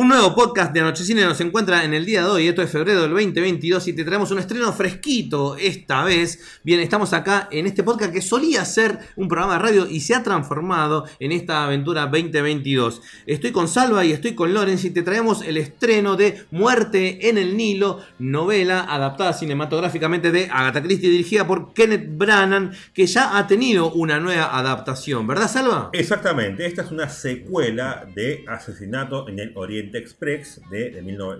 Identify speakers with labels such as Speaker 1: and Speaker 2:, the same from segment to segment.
Speaker 1: Un nuevo podcast de Anochecine nos encuentra en el día de hoy, esto es febrero del 2022 y te traemos un estreno fresquito esta vez. Bien, estamos acá en este podcast que solía ser un programa de radio y se ha transformado en esta aventura 2022. Estoy con Salva y estoy con Lorenz y te traemos el estreno de Muerte en el Nilo, novela adaptada cinematográficamente de Agatha Christie dirigida por Kenneth Branagh que ya ha tenido una nueva adaptación, ¿verdad Salva?
Speaker 2: Exactamente, esta es una secuela de Asesinato en el Oriente Express de,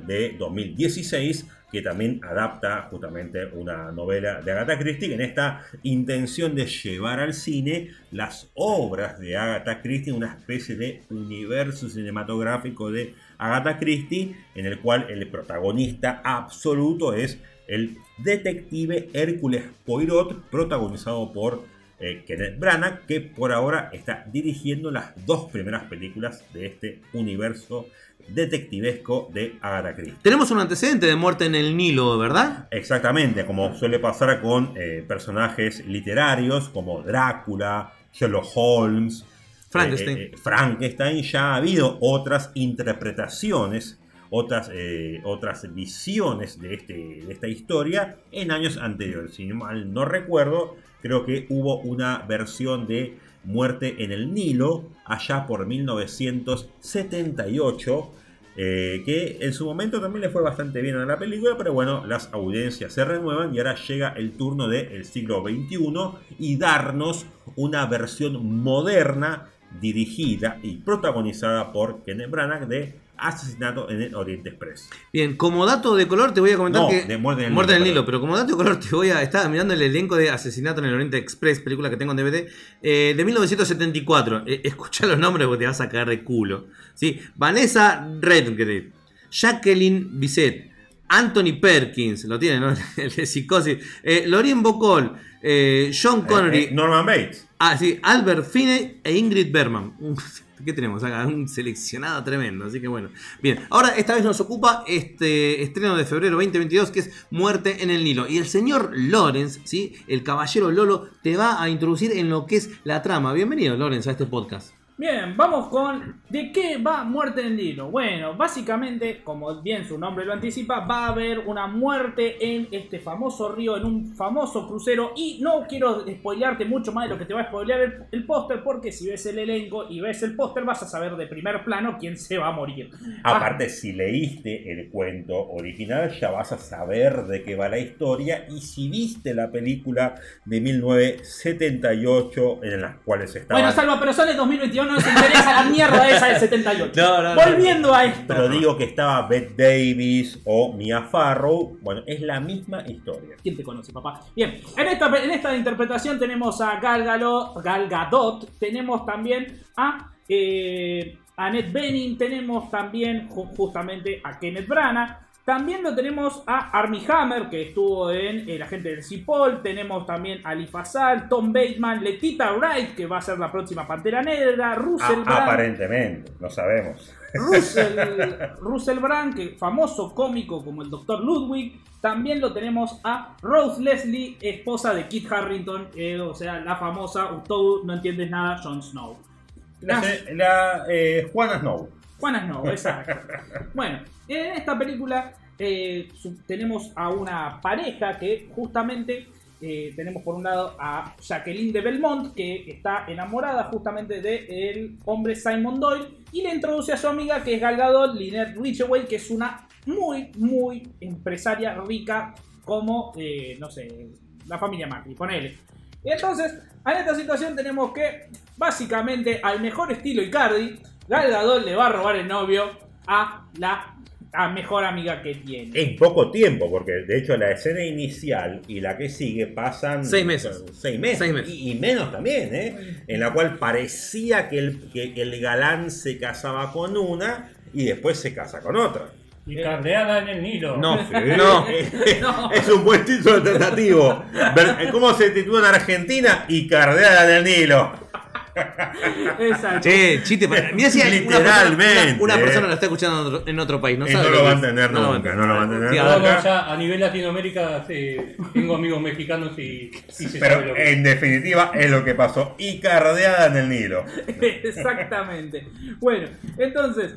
Speaker 2: de, 2016, que también adapta justamente una novela de Agatha Christie. En esta intención de llevar al cine las obras de Agatha Christie, una especie de universo cinematográfico de Agatha Christie, en el cual el protagonista absoluto es el detective Hércules Poirot, protagonizado por eh, Kenneth Branagh, que por ahora está dirigiendo las dos primeras películas de este universo detectivesco de Agatha Christie.
Speaker 1: Tenemos un antecedente de muerte en el Nilo, ¿verdad?
Speaker 2: Exactamente, como suele pasar con eh, personajes literarios como Drácula, Sherlock Holmes,
Speaker 1: Frankenstein.
Speaker 2: Eh, Frankenstein, ya ha habido otras interpretaciones otras, otras visiones de, este, de, esta historia en años anteriores. Si mal no recuerdo, creo que hubo una versión de Muerte en el Nilo allá por 1978. Eh, que en su momento también le fue bastante bien a la película, pero bueno, las audiencias se renuevan y ahora llega el turno del siglo XXI y darnos una versión moderna, dirigida y protagonizada por Kenneth Branagh de asesinato en el Oriente Express.
Speaker 1: Bien, como dato de color te voy a comentar que.
Speaker 2: De muerte en el,
Speaker 1: muerte Nilo, pero como dato de color te voy a. Estaba mirando el elenco de Asesinato en el Oriente Express, película que tengo en DVD, eh, de 1974. Eh, escucha los nombres porque te vas a caer de culo. ¿sí? Vanessa Redgrave, Jacqueline Bisset, Anthony Perkins, lo tiene, ¿no? el de psicosis. Eh, Lorien Bocol, eh, John Connery.
Speaker 2: Norman Bates.
Speaker 1: Ah, sí, Albert Finney e Ingrid Bergman. ¿Qué tenemos acá? Un seleccionado tremendo, así que bueno. Bien, ahora esta vez nos ocupa este estreno de febrero 2022 que es Muerte en el Nilo. Y el señor Lorenz, ¿sí? el caballero Lolo, te va a introducir en lo que es la trama. Bienvenido, Lorenz, a este podcast.
Speaker 3: Bien, vamos con ¿de qué va Muerte en Nilo? Bueno, básicamente, como bien su nombre lo anticipa, va a haber una muerte en este famoso río, en un famoso crucero. Y no quiero spoilearte mucho más de lo que te va a spoilear el, póster, porque si ves el elenco y ves el póster, vas a saber de primer plano quién se va a morir.
Speaker 2: Aparte, si leíste el cuento original, ya vas a saber de qué va la historia. Y si viste la película de 1978, en las cuales estaba.
Speaker 3: Bueno, salvo, pero son de 2021 no se interesa la mierda esa del 78. Volviendo a esto.
Speaker 2: Pero digo que estaba Beth Davis o Mia Farrow. Bueno, es la misma historia.
Speaker 3: ¿Quién te conoce, papá? Bien, en esta, en esta interpretación tenemos a Gal, Gal Gadot, tenemos también a... Eh, Annette Bening, tenemos también justamente a Kenneth Branagh, también lo tenemos a Armie Hammer, que estuvo en El agente del Cipol. Tenemos también a Lee Fasal, Tom Bateman, Letita Wright, que va a ser la próxima Pantera Negra, Russell
Speaker 2: Brand. Aparentemente, no sabemos.
Speaker 3: Russell, Brand, que famoso cómico como el Dr. Ludwig. También lo tenemos a Rose Leslie, esposa de Kit Harrington, eh, o sea, la famosa, tú no entiendes nada, Jon Snow.
Speaker 2: La, eh, Juana Snow.
Speaker 3: Juana Snow, exacto. bueno, en esta película eh, tenemos a una pareja que justamente eh, tenemos por un lado a Jacqueline de Belmont, que está enamorada justamente del hombre Simon Doyle, y le introduce a su amiga que es Gal Gadot, Lynette Ridgeway, que es una muy, muy empresaria rica como, eh, no sé, la familia Macri, ponele. Y entonces, en esta situación tenemos que, básicamente, al mejor estilo Icardi, Gal Gadot le va a robar el novio a la mejor amiga que tiene.
Speaker 2: En poco tiempo, porque de hecho la escena inicial y la que sigue pasan
Speaker 1: seis meses.
Speaker 2: Seis meses. Y, menos también, ¿eh? En la cual parecía que el, que el galán se casaba con una y después se casa con otra.
Speaker 4: Y cardeada en el Nilo.
Speaker 2: No, no. Es un buen título alternativo. ¿Cómo se titula en Argentina? Y cardeada en el Nilo.
Speaker 1: Exacto. Che, chiste. Mira si
Speaker 2: Literalmente.
Speaker 1: Una, persona, lo está escuchando en otro país. No,
Speaker 2: no lo va a entender nunca. No lo va a entender
Speaker 4: nunca. a nivel Latinoamérica tengo amigos mexicanos y,
Speaker 2: se Pero en definitiva es lo que pasó. Y cardeada en el Nilo.
Speaker 3: Exactamente. Bueno, entonces.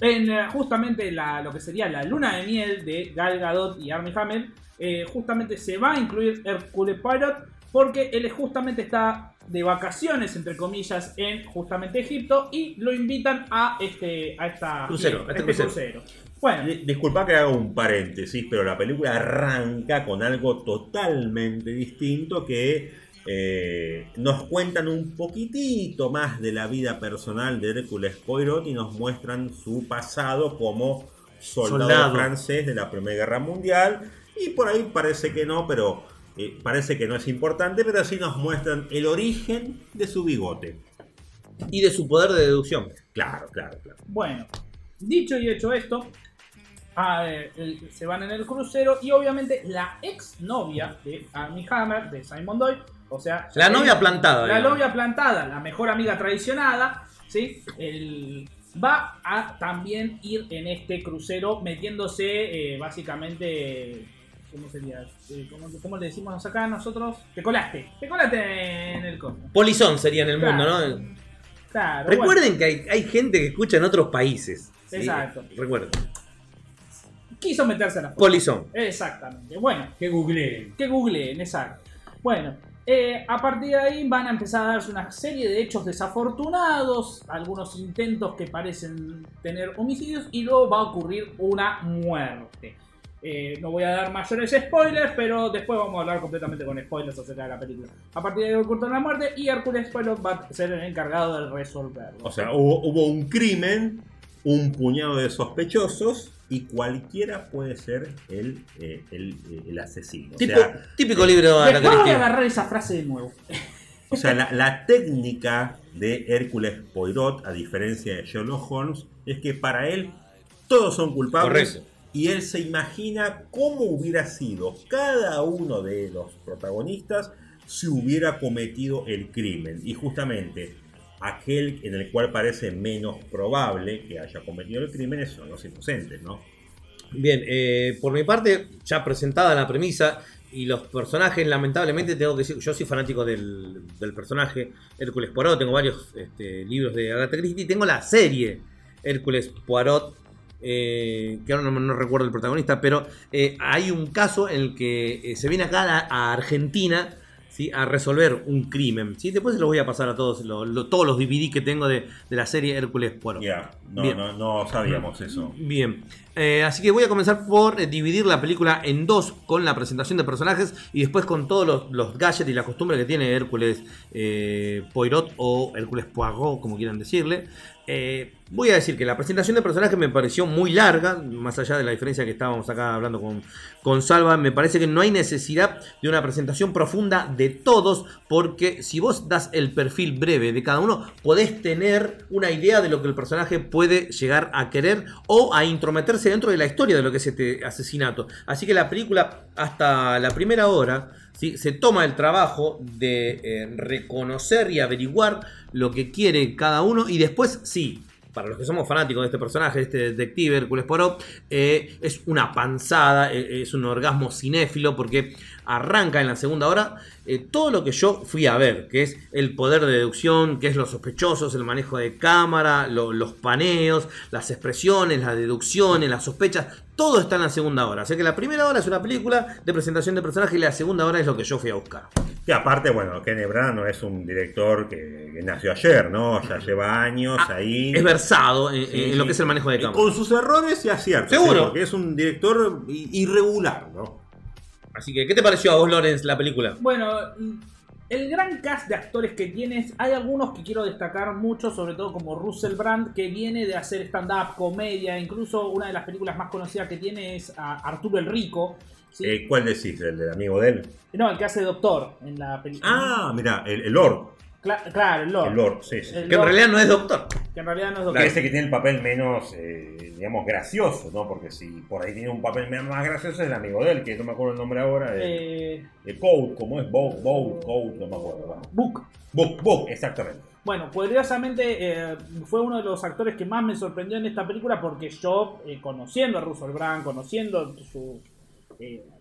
Speaker 3: en eh, justamente la, lo que sería la luna de miel de Gal Gadot y Armie Hammer, eh, justamente se va a incluir Hercule Poirot porque él justamente está de vacaciones, entre comillas, en justamente Egipto y lo invitan a este a esta
Speaker 1: Crucero, a este crucero.
Speaker 3: Bueno,
Speaker 2: Di- Disculpa que haga un paréntesis, pero la película arranca con algo totalmente distinto que eh, nos cuentan un poquitito más de la vida personal de Hércules Poirot y nos muestran su pasado como soldado,
Speaker 1: Soldado.
Speaker 2: francés de la Primera Guerra Mundial. Y por ahí parece que no, pero eh, parece que no es importante, pero sí nos muestran el origen de su bigote.
Speaker 1: Y de su poder de deducción.
Speaker 2: Claro, claro, claro.
Speaker 3: Bueno, dicho y hecho esto, a ver, el- se van en el crucero y obviamente la ex novia de Armie Hammer, de Simon Doyle, o sea...
Speaker 1: La novia plantada,
Speaker 3: La
Speaker 1: digamos.
Speaker 3: novia plantada, la mejor amiga traicionada, ¿sí? El- va a también ir en este crucero metiéndose eh, básicamente... ¿Cómo sería? Eh, ¿Cómo, cómo le decimos acá nosotros? Te colaste, te colaste en el coso.
Speaker 1: Polizón sería en el
Speaker 3: Claro.
Speaker 1: mundo, ¿no?
Speaker 3: Claro, bueno.
Speaker 1: Recuerden que hay, hay gente que escucha en otros países. ¿sí?
Speaker 3: Exacto.
Speaker 1: Recuerden.
Speaker 3: quiso meterse en la foto.
Speaker 1: Polizón.
Speaker 3: Exactamente. Bueno,
Speaker 4: Que googleen.
Speaker 3: que googleen, exacto. Bueno, eh, a partir de ahí van a empezar a darse una serie de hechos desafortunados, algunos intentos que parecen tener homicidios y luego va a ocurrir una muerte. Eh, no voy a dar mayores spoilers, pero después vamos a hablar completamente con spoilers acerca de la película. A partir de ahí ocurre una muerte y Hércules Poirot va a ser el encargado de resolverlo.
Speaker 2: O sea, hubo, hubo un crimen, un puñado de sospechosos y cualquiera puede ser el, eh, el, eh, el asesino. O
Speaker 1: Tipo-
Speaker 2: sea,
Speaker 1: típico libro
Speaker 3: Después voy a agarrar esa frase de nuevo.
Speaker 2: o sea, la, la técnica de Hércules Poirot, a diferencia de Sherlock Holmes, es que para él todos son culpables. Y él se imagina cómo hubiera sido cada uno de los protagonistas si hubiera cometido el crimen. Y justamente aquel en el cual parece menos probable que haya cometido el crimen son los inocentes, ¿no?
Speaker 1: Bien, eh, por mi parte, ya presentada la premisa y los personajes, lamentablemente tengo que decir, yo soy fanático del, del personaje Hércules Poirot, tengo varios este, libros de Agatha Christie, tengo la serie Hércules Poirot, eh, que ahora no, no recuerdo el protagonista, pero eh, hay un caso en el que eh, se viene acá a, a Argentina ¿sí? a resolver un crimen. ¿sí? Después se los voy a pasar a todos, lo- lo- todos los DVD que tengo de, de la serie Hércules Poirot.
Speaker 2: Ya, no,
Speaker 1: Bien.
Speaker 2: no, no sabíamos eso.
Speaker 1: Bien, Eh, así que voy a comenzar por dividir la película en dos con la presentación de personajes y después con todos los, los gadgets y la costumbre que tiene Hércules eh, Poirot o Hércules Poirot, como quieran decirle. Eh, voy a decir que la presentación de personajes me pareció muy larga, más allá de la diferencia que estábamos acá hablando con, con Salva, me parece que no hay necesidad de una presentación profunda de todos, porque si vos das el perfil breve de cada uno, podés tener una idea de lo que el personaje puede llegar a querer o a intrometerse dentro de la historia de lo que es este asesinato. Así que la película, hasta la primera hora, ¿sí? se toma el trabajo de eh, reconocer y averiguar lo que quiere cada uno y después sí. Para los que somos fanáticos de este personaje, de este detective Hércules Poirot, eh, es una panzada, eh, es un orgasmo cinéfilo porque arranca en la segunda hora eh, todo lo que yo fui a ver, que es el poder de deducción, que es los sospechosos, el manejo de cámara, lo- los paneos, las expresiones, las deducciones, las sospechas, todo está en la segunda hora. Así que la primera hora es una película de presentación de personajes y la segunda hora es lo que yo fui a buscar.
Speaker 2: Y aparte, bueno, Kenneth Branagh no es un director que, que nació ayer, ¿no? Ya lleva años
Speaker 1: Ah,
Speaker 2: ahí.
Speaker 1: Es versado en,
Speaker 2: Sí,
Speaker 1: en
Speaker 2: sí.
Speaker 1: lo que es el manejo de cámara.
Speaker 2: Con sus errores y aciertos.
Speaker 1: Seguro.
Speaker 2: porque es un director irregular, ¿no?
Speaker 1: Así que, ¿qué te pareció a vos, Lorenz, la película?
Speaker 3: Bueno, el gran cast de actores que tienes, hay algunos que quiero destacar mucho, sobre todo como Russell Brand, que viene de hacer stand-up, comedia, incluso una de las películas más conocidas que tiene es a Arturo el Rico. ¿sí?
Speaker 2: Eh, ¿Cuál decís? ¿El del amigo de él?
Speaker 3: no, el que hace doctor en la película.
Speaker 2: Ah, mira, el, el Lord.
Speaker 3: Cla- claro, el Lord.
Speaker 2: El Lord, sí, sí.
Speaker 3: El
Speaker 1: Que en realidad no es doctor.
Speaker 3: que en realidad no es doctor.
Speaker 2: ese que tiene el papel menos, eh, digamos, gracioso, ¿no? Porque si por ahí tiene un papel más gracioso es el amigo de él, que no me acuerdo el nombre ahora. El,
Speaker 3: Eh,
Speaker 2: el Code, ¿cómo es? Bow, Bow, Code, no me acuerdo.
Speaker 3: Book.
Speaker 2: Book, Book, exactamente.
Speaker 3: Bueno, curiosamente eh, fue uno de los actores que más me sorprendió en esta película porque yo, eh, conociendo a Russell Brand, conociendo su,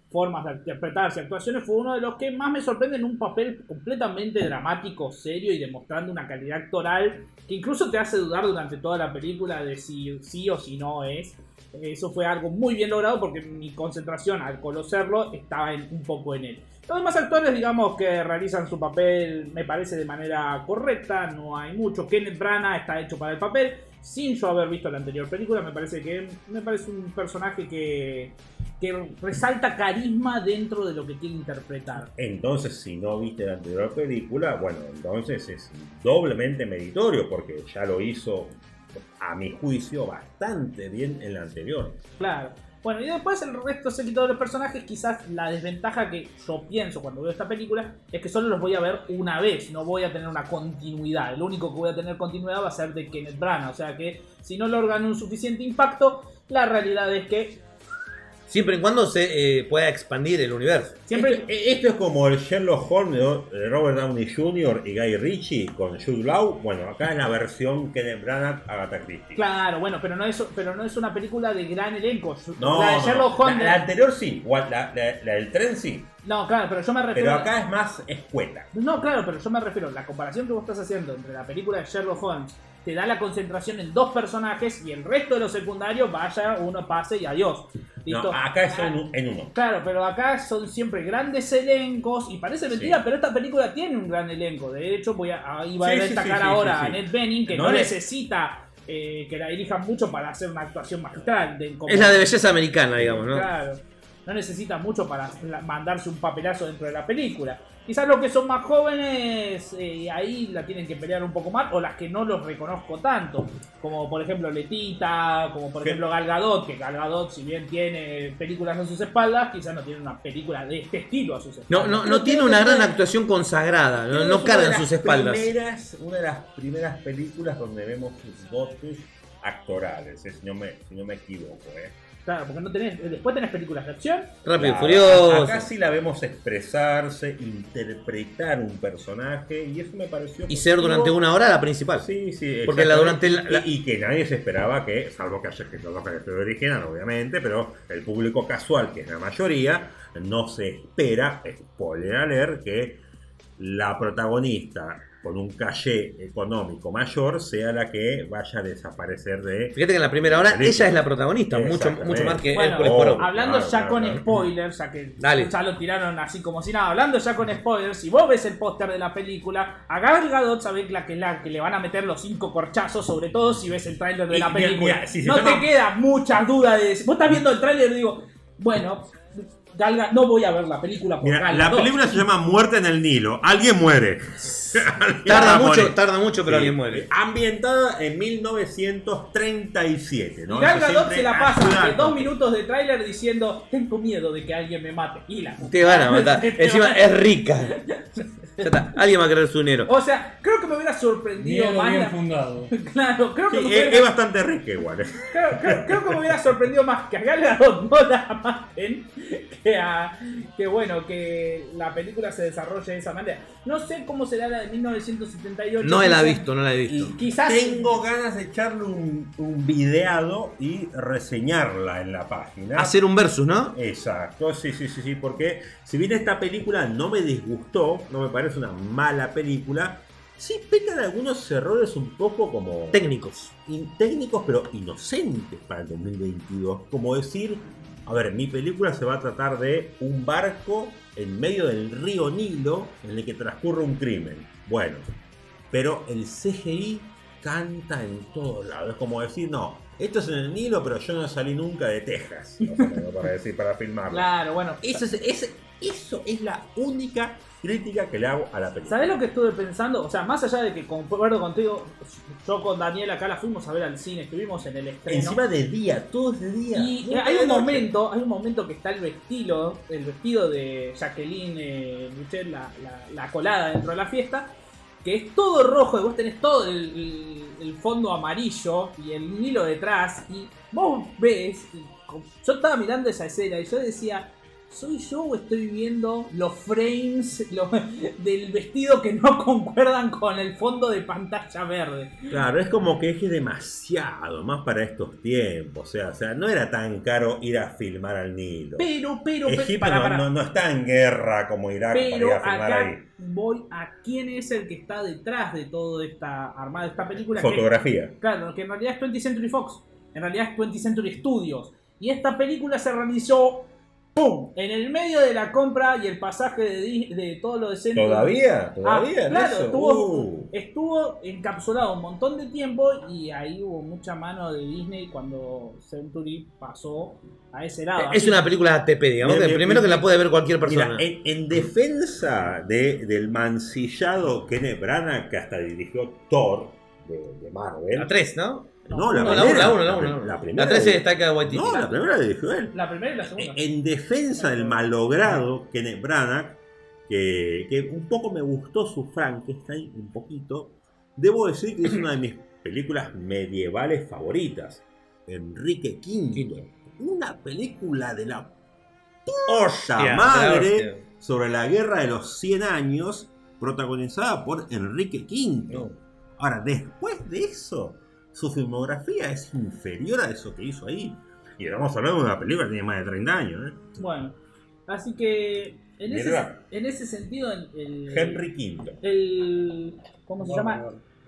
Speaker 3: formas de interpretarse, actuaciones, fue uno de los que más me sorprende en un papel completamente dramático, serio y demostrando una calidad actoral que incluso te hace dudar durante toda la película de si sí o si no es. Eso fue algo muy bien logrado porque mi concentración al conocerlo estaba un poco en él. Los demás actores, digamos, que realizan su papel, me parece de manera correcta, no hay mucho. Kenneth Branagh está hecho para el papel, sin yo haber visto la anterior película, me parece que me parece un personaje que, que resalta carisma dentro de lo que quiere interpretar.
Speaker 2: Entonces, si no viste la anterior película, bueno, entonces es doblemente meritorio porque ya lo hizo, a mi juicio, bastante bien en la anterior.
Speaker 3: Claro. Bueno, y después el resto seguido de los personajes, quizás la desventaja que yo pienso cuando veo esta película es que solo los voy a ver una vez, no voy a tener una continuidad. El único que voy a tener continuidad va a ser de Kenneth Branagh, o sea que si no logran un suficiente impacto, la realidad es que
Speaker 1: Siempre y cuando se eh, pueda expandir el universo.
Speaker 3: siempre...
Speaker 2: Esto, esto es como el Sherlock Holmes de Robert Downey Jr. y Guy Ritchie con Jude Law. Bueno, acá es la versión Kenneth Branagh Agatha Christie.
Speaker 3: Claro, bueno, pero no es, pero no es una película de gran elenco.
Speaker 2: No,
Speaker 3: la de Sherlock Holmes...
Speaker 2: la anterior sí, la, la- la del tren sí,
Speaker 3: No, claro, pero yo me refiero...
Speaker 2: pero acá es más escueta.
Speaker 3: No, claro, pero yo me refiero, la comparación que vos estás haciendo entre la película de Sherlock Holmes te da la concentración en dos personajes y el resto de los secundarios vaya, uno pase y adiós. ¿Listo?
Speaker 2: No, acá
Speaker 3: Ah,
Speaker 2: en, uno.
Speaker 3: Claro, pero acá son siempre grandes elencos y parece mentira,
Speaker 2: Sí.
Speaker 3: pero esta película tiene un gran elenco. De hecho, voy a, ahí va
Speaker 2: Sí,
Speaker 3: a
Speaker 2: sí,
Speaker 3: destacar
Speaker 2: sí, sí,
Speaker 3: ahora
Speaker 2: sí,
Speaker 3: a
Speaker 2: sí.
Speaker 3: Ned Benning, que no, necesita eh, que la dirijan mucho para hacer una actuación magistral. De, como-
Speaker 1: Es la de belleza americana, digamos, ¿no?
Speaker 3: Claro. No necesita mucho para mandarse un papelazo dentro de la película. Quizás los que son más jóvenes eh, ahí la tienen que pelear un poco más, o las que no los reconozco tanto, como por ejemplo Letita, como por
Speaker 2: ¿Qué?
Speaker 3: ejemplo Gal Gadot, que Gal Gadot si bien tiene películas a sus espaldas, quizás no tiene una película de este estilo a sus espaldas.
Speaker 1: No, no, no tiene una gran actuación consagrada, no, no carga en sus espaldas.
Speaker 2: Primeras, una de las primeras películas donde vemos sus dotes actorales, eh, si, no me, si no me equivoco. Eh.
Speaker 3: Claro, porque no tenés, después tenés películas de acción,
Speaker 1: Rápido y
Speaker 2: Claro,
Speaker 1: Furioso.
Speaker 2: Acá sí la vemos expresarse, interpretar un personaje y eso me pareció.
Speaker 1: Y ser durante una hora la principal.
Speaker 2: Sí, sí,
Speaker 1: Porque la durante la- la-
Speaker 2: Y, y que nadie se esperaba que, salvo que haya escrito los de original, obviamente, pero el público casual, que es la mayoría, no se espera, spoiler alert, que la protagonista con un caché económico mayor sea la que vaya a desaparecer de.
Speaker 1: Fíjate que en la primera hora
Speaker 2: Película.
Speaker 1: ella es la protagonista, mucho, mucho más que
Speaker 3: Bueno,
Speaker 1: Hércules
Speaker 2: oh.
Speaker 3: Hablando
Speaker 2: claro,
Speaker 3: ya
Speaker 2: claro,
Speaker 3: con
Speaker 2: claro.
Speaker 3: spoilers, ya que
Speaker 1: Dale.
Speaker 3: ya lo tiraron así como si nada, hablando ya con spoilers, si vos ves el póster de la película, a Gal Gadot sabés la que, la que le van a meter los cinco corchazos, sobre todo si ves el tráiler de
Speaker 2: Y
Speaker 3: la película.
Speaker 2: mira, si
Speaker 3: no
Speaker 2: toma-
Speaker 3: te queda muchas dudas de vos estás viendo el tráiler y digo, bueno, Gal Ga- no voy a ver la película por
Speaker 2: Mira, la película se llama Muerte en el Nilo. Alguien muere.
Speaker 1: Tarda mucho,
Speaker 2: morir.
Speaker 1: tarda mucho, pero
Speaker 2: Sí.
Speaker 1: alguien muere.
Speaker 2: Ambientada en 1937,
Speaker 3: Y
Speaker 2: ¿no?
Speaker 3: Gal
Speaker 2: Eso
Speaker 3: Gadot se la pasa de dos minutos de tráiler diciendo, tengo miedo de que alguien me mate. Y la
Speaker 1: Te van a matar. Encima es rica. Ya está. Alguien va a querer su dinero.
Speaker 3: O sea, creo que me hubiera sorprendido
Speaker 4: Miedo
Speaker 3: más
Speaker 4: bien
Speaker 3: la-
Speaker 4: fundado.
Speaker 3: Claro, creo que
Speaker 2: Sí,
Speaker 3: me
Speaker 2: es,
Speaker 3: hubiera-
Speaker 2: es bastante rica igual.
Speaker 3: Creo, creo- creo que me hubiera sorprendido más que a Gal Gadot no la maten que a que bueno que la película se desarrolle de esa manera. No sé cómo será la de 1978.
Speaker 1: No la he visto, no la he visto.
Speaker 3: Quizás
Speaker 2: Tengo ganas de echarle un, un videado y reseñarla en la página.
Speaker 1: Hacer un versus, ¿no?
Speaker 2: Exacto, sí, sí, sí, sí, porque si bien esta película no me disgustó, no me parece una mala película, sí pecan algunos errores un poco como
Speaker 1: Técnicos.
Speaker 2: in- técnicos pero inocentes para el 2022. Como decir, a ver, mi película se va a tratar de un barco en medio del río Nilo en el que transcurre un crimen. Bueno, pero el CGI canta en todos lados. Es como decir, no, esto es en el Nilo, pero yo no salí nunca de Texas. o menos, para decir, para filmarlo.
Speaker 3: Claro, bueno.
Speaker 2: Eso es, ese- eso es la única crítica que le hago a la película.
Speaker 3: ¿Sabés lo que estuve pensando? O sea, más allá de que concuerdo contigo, yo con Daniel acá la fuimos a ver al cine, estuvimos en el estreno.
Speaker 2: Encima de día, todo es de día.
Speaker 3: Y
Speaker 2: nunca
Speaker 3: hay un momento, hay un momento que está el vestido, el vestido de Jacqueline eh, Bouchet, la, la- la colada dentro de la fiesta, que es todo rojo y vos tenés todo el, fondo amarillo y el hilo detrás y vos ves, yo estaba mirando esa escena y yo decía, ¿soy yo o estoy viendo los frames lo- del vestido que no concuerdan con el fondo de pantalla verde?
Speaker 2: Claro, es como que es demasiado, más para estos tiempos. O sea, o sea, no era tan caro ir a filmar al Nilo.
Speaker 3: Pero, pero, pero,
Speaker 2: Egipto
Speaker 3: pará,
Speaker 2: no,
Speaker 3: pará.
Speaker 2: no- no está en guerra como Irak para ir
Speaker 3: Pero
Speaker 2: a filmar
Speaker 3: acá
Speaker 2: ahí.
Speaker 3: voy a quién es el que está detrás de toda esta armada esta película. que-
Speaker 2: Fotografía.
Speaker 3: claro, que en realidad es 20th Century Fox. En realidad es 20th Century Studios. Y esta película se realizó ¡pum! en el medio de la compra y el pasaje de, de todo lo de Century.
Speaker 2: ¿Todavía? ¿Todavía?
Speaker 3: Ah, claro,
Speaker 2: eso?
Speaker 3: estuvo,
Speaker 2: Uh.
Speaker 3: estuvo encapsulado un montón de tiempo y ahí hubo mucha mano de Disney cuando Century pasó a ese lado.
Speaker 1: Es una película ATP, digamos, primero que la puede ver cualquier persona.
Speaker 2: Mira, en, en defensa de- del mancillado Kenneth Branagh, que hasta dirigió Thor de, de Marvel.
Speaker 1: La 3, ¿no?
Speaker 2: No, la primera.
Speaker 1: 1, la 1, la 1.
Speaker 2: La
Speaker 1: La,
Speaker 2: primera.
Speaker 1: 3
Speaker 2: de-
Speaker 1: Waititi.
Speaker 2: No, la primera la dirigió él.
Speaker 3: La primera y la segunda.
Speaker 2: En defensa del malogrado Kenneth Branagh, que, que un poco me gustó su Frankenstein, un poquito, debo decir que es una de mis películas medievales favoritas. Enrique V. Una película de la puta
Speaker 1: Hostia,
Speaker 2: madre
Speaker 1: hostia.
Speaker 2: sobre la guerra de los 100 años, protagonizada por Enrique V.
Speaker 1: No.
Speaker 2: Ahora, después de eso, su filmografía es inferior a eso que hizo ahí. Y estamos hablando de una película que tiene más de 30 años, ¿eh?
Speaker 3: Bueno, así que en ese, en ese sentido, el, el-
Speaker 2: Henry V.
Speaker 3: el- ¿cómo se llama?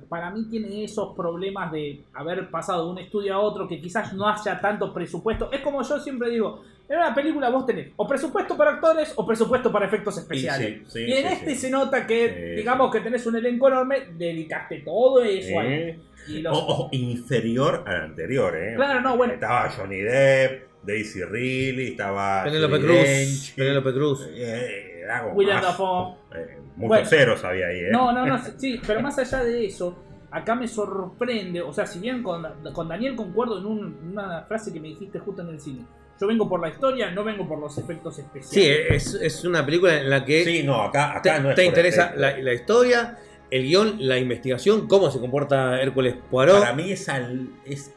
Speaker 3: Para mí tiene esos problemas de haber pasado de un estudio a otro que quizás no haya tanto presupuesto. Es como yo siempre digo, en una película vos tenés o presupuesto para actores o presupuesto para efectos especiales.
Speaker 2: sí, sí,
Speaker 3: y en
Speaker 2: sí,
Speaker 3: este
Speaker 2: sí.
Speaker 3: se nota que,
Speaker 2: Sí,
Speaker 3: digamos que tenés un elenco enorme, dedicaste todo eso ahí. Y los-
Speaker 2: O, o inferior al anterior, ¿eh?
Speaker 3: Claro, no, bueno.
Speaker 2: Estaba Johnny Depp, Daisy Ridley, estaba.
Speaker 1: Penélope Cruz. Penélope Cruz.
Speaker 2: eh,
Speaker 3: William
Speaker 2: más,
Speaker 3: Dafoe.
Speaker 2: eh, muchos
Speaker 3: Bueno.
Speaker 2: ceros había ahí, ¿eh?
Speaker 3: No, no, no, sí, pero más allá de eso, acá me sorprende, o sea, si bien con, con Daniel concuerdo en un- una frase que me dijiste justo en el cine, yo vengo por la historia, no vengo por los efectos
Speaker 1: Sí,
Speaker 3: especiales.
Speaker 1: es, es una película en la que
Speaker 2: Sí, no, acá, acá
Speaker 1: te,
Speaker 2: no es
Speaker 1: te interesa la, la historia, el guion, la investigación, cómo se comporta Hércules Poirot.
Speaker 2: Para mí es al, es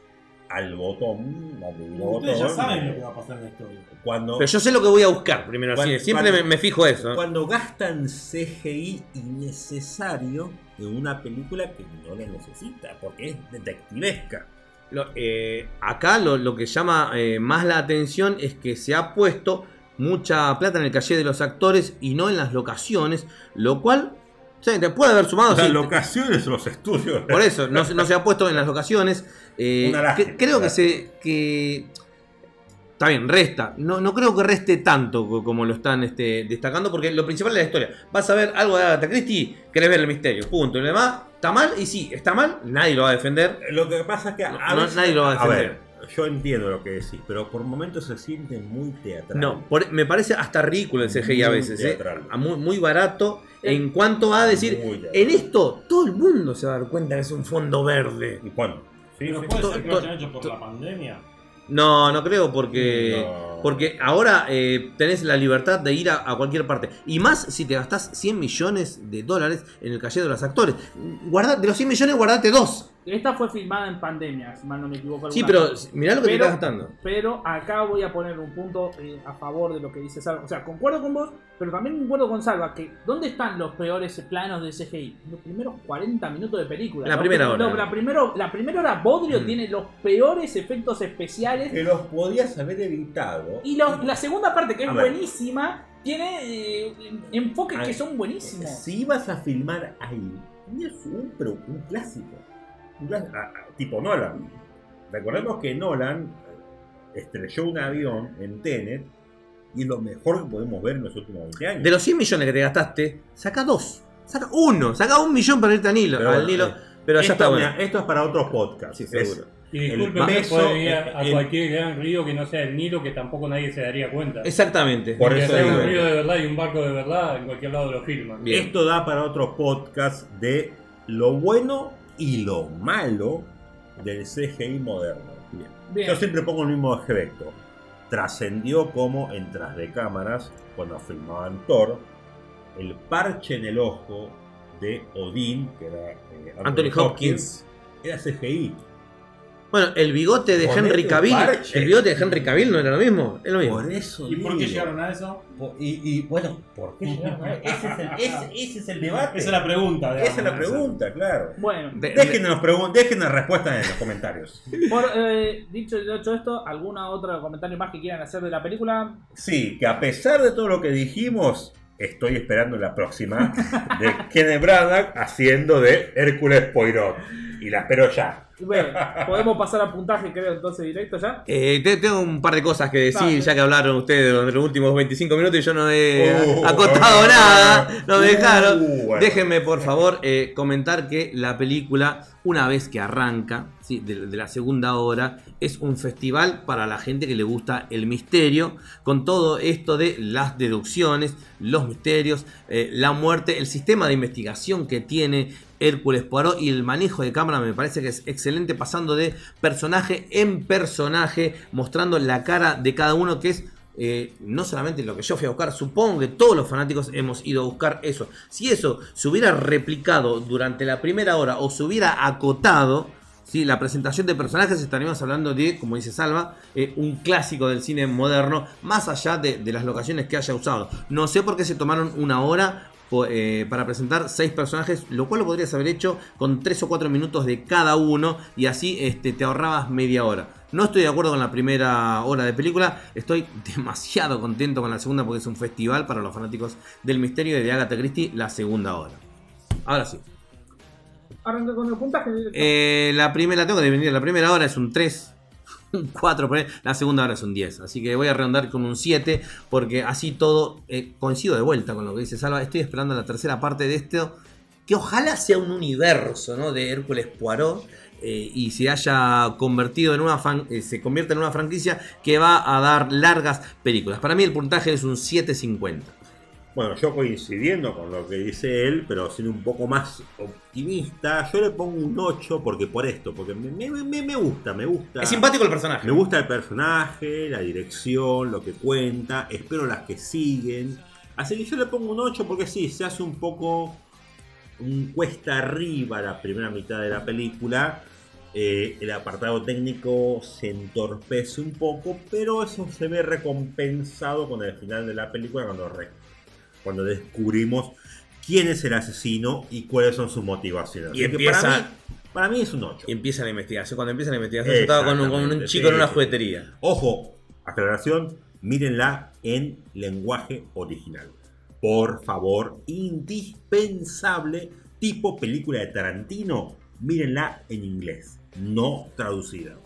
Speaker 2: al botón, al divino
Speaker 5: Ustedes ya saben
Speaker 2: eh,
Speaker 5: lo que va a pasar en la historia.
Speaker 2: Cuando,
Speaker 1: Pero yo sé lo que voy a buscar primero
Speaker 2: Cuando-
Speaker 1: cine. Siempre
Speaker 2: cuando-
Speaker 1: me, me fijo eso.
Speaker 2: cuando gastan CGI innecesario en una película que no la necesita, porque es detectivesca.
Speaker 1: Lo- eh, acá lo, lo que llama eh, más la atención es que se ha puesto mucha plata en el calle de los actores y no en las locaciones, lo cual o sea, te puede haber sumado.
Speaker 2: Las
Speaker 1: sí,
Speaker 2: locaciones, los estudios.
Speaker 1: Por eso, no, se- no se ha puesto en las locaciones. Eh, que- creo que se. Que, está bien, resta. No, no creo que reste tanto co- como lo están este, destacando, porque lo principal es la historia. Vas a ver algo de Agatha Christie, querés ver el misterio. Punto. Y lo demás, ¿está mal? Y sí, está mal, nadie lo va a defender.
Speaker 2: Lo que pasa es que a
Speaker 1: No,
Speaker 2: veces-
Speaker 1: nadie lo va a defender.
Speaker 2: ver, yo entiendo lo que decís, pero por momentos se siente muy teatral.
Speaker 1: No, por- me parece hasta ridículo el CGI a veces. ¿eh?
Speaker 2: teatral.
Speaker 1: Muy, muy barato en cuanto a decir, en esto todo el mundo se va a dar cuenta que es un fondo verde.
Speaker 2: Y bueno, sí,
Speaker 5: Pero
Speaker 2: sí.
Speaker 5: puede ser que lo hayan hecho por la pandemia.
Speaker 1: No, no creo porque...
Speaker 2: No.
Speaker 1: Porque ahora eh, tenés la libertad de ir a, a cualquier parte. Y más si te gastás 100 millones de dólares en el calle de los actores. Guarda, de los 100 millones, guardate dos.
Speaker 3: Esta fue filmada en pandemia, si mal no me equivoco.
Speaker 1: Sí, pero
Speaker 3: vez.
Speaker 1: mirá lo que
Speaker 3: Pero-
Speaker 1: te estás gastando.
Speaker 3: Pero acá voy a poner un punto eh, a favor de lo que dice Salva. O sea, concuerdo con vos, pero también concuerdo con Salva que ¿dónde están los peores planos de CGI? Los primeros 40 minutos de película.
Speaker 1: La
Speaker 3: ¿no?
Speaker 1: primera
Speaker 3: No,
Speaker 1: hora.
Speaker 3: la, primero, la primera hora Bodrio
Speaker 1: Mm.
Speaker 3: tiene los peores efectos especiales.
Speaker 2: Que los podías haber evitado.
Speaker 3: Y lo- la segunda parte, que es
Speaker 2: ver.
Speaker 3: buenísima, tiene eh, enfoques que son buenísimos.
Speaker 2: Si ibas a filmar ahí, tenías un, pero un clásico. Tipo Nolan. Recordemos que Nolan eh, estrelló un avión en Tenet y es lo mejor que podemos ver en los últimos 20 años.
Speaker 1: De los 100 millones que te gastaste, saca dos. Saca uno. Saca un millón para irte al Nilo.
Speaker 2: Pero
Speaker 1: al Nilo,
Speaker 2: eh,
Speaker 1: pero ya
Speaker 2: esto,
Speaker 1: está bueno.
Speaker 2: esto es para otros podcasts.
Speaker 1: Sí,
Speaker 2: Es-
Speaker 1: seguro.
Speaker 4: Y
Speaker 2: El peso,
Speaker 4: puede ir a, a
Speaker 2: el-
Speaker 4: cualquier gran río que no sea el Nilo, que tampoco nadie se daría cuenta.
Speaker 1: Exactamente.
Speaker 2: Por eso
Speaker 4: un río de verdad y un barco de verdad, en cualquier lado lo filman.
Speaker 1: Bien.
Speaker 2: Esto da para otros podcasts de lo bueno y lo malo del CGI moderno.
Speaker 3: Bien.
Speaker 2: Yo siempre pongo el mismo aspecto. Trascendió como en tras de cámaras, cuando filmaban Thor, el parche en el ojo de Odín, que era eh,
Speaker 1: Anthony Hopkins.
Speaker 2: era CGI.
Speaker 1: Bueno, el bigote de
Speaker 2: Ponete
Speaker 1: Henry
Speaker 2: un
Speaker 1: Cavill.
Speaker 2: parche.
Speaker 1: El bigote de Henry Cavill no era lo mismo. Es lo mismo.
Speaker 2: Por eso.
Speaker 4: ¿Y por qué
Speaker 2: digo.
Speaker 4: llegaron a eso?
Speaker 2: Po- Y, y, bueno, ¿por qué llegaron a ese es el, ese, ese es el debate.
Speaker 4: Esa es la pregunta.
Speaker 2: Esa es la
Speaker 4: digamos.
Speaker 2: pregunta, claro.
Speaker 3: Bueno,
Speaker 1: De-
Speaker 2: Déjenos, pregun- déjenos respuestas en los comentarios.
Speaker 3: por, eh, dicho y hecho esto, ¿alguna otro comentario más que quieran hacer de la película?
Speaker 2: Sí, que a pesar de todo lo que dijimos, estoy esperando la próxima de Kenneth Branagh haciendo de Hércules Poirot. Y la espero ya.
Speaker 3: Bueno, podemos pasar al puntaje, creo, entonces directo ya.
Speaker 1: Eh, te- tengo un par de cosas que decir,
Speaker 3: Dale.
Speaker 1: ya que hablaron ustedes durante los últimos 25 minutos y yo no he
Speaker 2: Uh,
Speaker 1: acotado
Speaker 2: uh,
Speaker 1: nada, no me
Speaker 2: uh,
Speaker 1: dejaron.
Speaker 2: bueno.
Speaker 1: Déjenme, por favor, eh, comentar que la película, una vez que arranca, ¿sí? de, de la segunda hora, es un festival para la gente que le gusta el misterio, con todo esto de las deducciones, los misterios, eh, la muerte, el sistema de investigación que tiene Hércules Poirot y el manejo de cámara me parece que es excelente, pasando de personaje en personaje, mostrando la cara de cada uno que es eh, no solamente lo que yo fui a buscar, supongo que todos los fanáticos hemos ido a buscar eso. Si eso se hubiera replicado durante la primera hora o se hubiera acotado, ¿sí? la presentación de personajes estaríamos hablando de, como dice Salva, eh, un clásico del cine moderno, más allá de, de las locaciones que haya usado. No sé por qué se tomaron una hora eh, para presentar seis personajes, lo cual lo podrías haber hecho con tres o cuatro minutos de cada uno y así este, te ahorrabas media hora. No estoy de acuerdo con la primera hora de película, estoy demasiado contento con la segunda porque es un festival para los fanáticos del misterio de Agatha Christie la segunda hora. Ahora sí.
Speaker 3: Arranca con el puntaje.
Speaker 1: Eh, la primera, tengo que dividir, la primera hora es un 3, un 4, por ahí. la segunda hora es un 10. Así que voy a redondar con un 7, porque así todo, eh, coincido de vuelta con lo que dice Salva, estoy esperando la tercera parte de esto, que ojalá sea un universo ¿no? de Hércules Poirot. eh, y se haya convertido en una eh, se convierta en una franquicia que va a dar largas películas. Para mí el puntaje es un 7.50.
Speaker 2: Bueno, yo coincidiendo con lo que dice él, pero siendo un poco más optimista, yo le pongo un 8 porque por esto, porque me, me- me- me gusta, me gusta.
Speaker 1: Es simpático el personaje.
Speaker 2: Me gusta el personaje, la dirección, lo que cuenta, espero las que siguen. Así que yo le pongo un 8 porque sí, se hace un poco un cuesta arriba la primera mitad de la película. Eh, el apartado técnico se entorpece un poco, pero eso se ve recompensado con el final de la película cuando, cuando descubrimos quién es el asesino y cuáles son sus motivaciones.
Speaker 1: Y empieza-
Speaker 2: para, mí, para mí es un 8.
Speaker 1: Y empieza la investigación. Cuando empieza la investigación, yo estaba con un, con un chico en una juguetería.
Speaker 2: Ojo, aclaración, mírenla en lenguaje original. Por favor, indispensable, tipo película de Tarantino, mírenla en inglés, no traducida.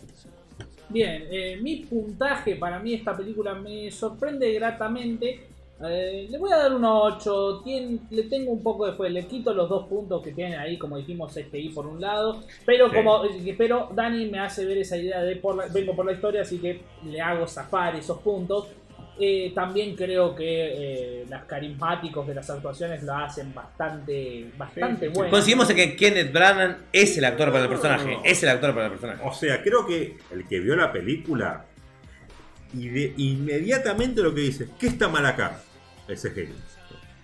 Speaker 3: Bien, eh, mi puntaje para mí esta película me sorprende gratamente. Eh, le voy a dar un 8. tien- le tengo un poco de fe. Le quito los dos puntos que tienen ahí, como dijimos, STI por un lado. Pero
Speaker 2: Sí.
Speaker 3: como eh, pero Dani me hace ver esa idea de por la- vengo por la historia, así que le hago zafar esos puntos. Eh, también creo que eh, las carismáticos de las actuaciones lo hacen bastante, bastante
Speaker 4: Sí,
Speaker 3: buenas.
Speaker 1: Conseguimos que Kenneth Branagh es el actor para el personaje.
Speaker 2: No.
Speaker 1: Es el actor para el personaje.
Speaker 2: O sea, creo que el que vio la película, y de- inmediatamente lo que dice, ¿qué está mal acá? Ese genio.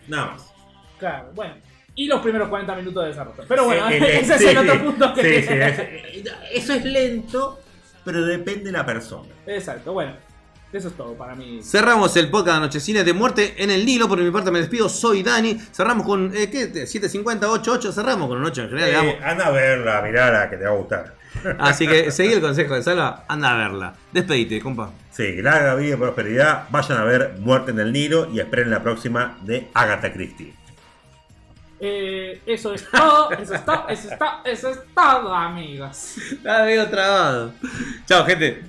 Speaker 2: Nada más.
Speaker 3: Claro, bueno. Y los primeros 40 minutos de desarrollo. Pero bueno,
Speaker 2: Sí,
Speaker 3: ese
Speaker 2: sí,
Speaker 3: es el otro punto que.
Speaker 2: Sí, sí, es- eso es lento, pero depende de la persona.
Speaker 3: Exacto, bueno. Eso es todo para mí.
Speaker 1: Cerramos el podcast de Nochecines de Muerte en el Nilo. Por mi parte me despido. Soy Dani. Cerramos con, eh, ¿qué? 750, 88. Cerramos con un 8 en general.
Speaker 2: Eh, anda a verla, mirala, que te va a gustar.
Speaker 1: Así que seguí el consejo de Salva. Anda a verla. Despedite, compa.
Speaker 2: Sí, larga vida y prosperidad. Vayan a ver Muerte en el Nilo y esperen la próxima de Agatha Christie.
Speaker 3: Eh, eso es todo, eso es todo, eso es todo, eso es todo, amigos.
Speaker 1: Está medio trabado. Chao, gente.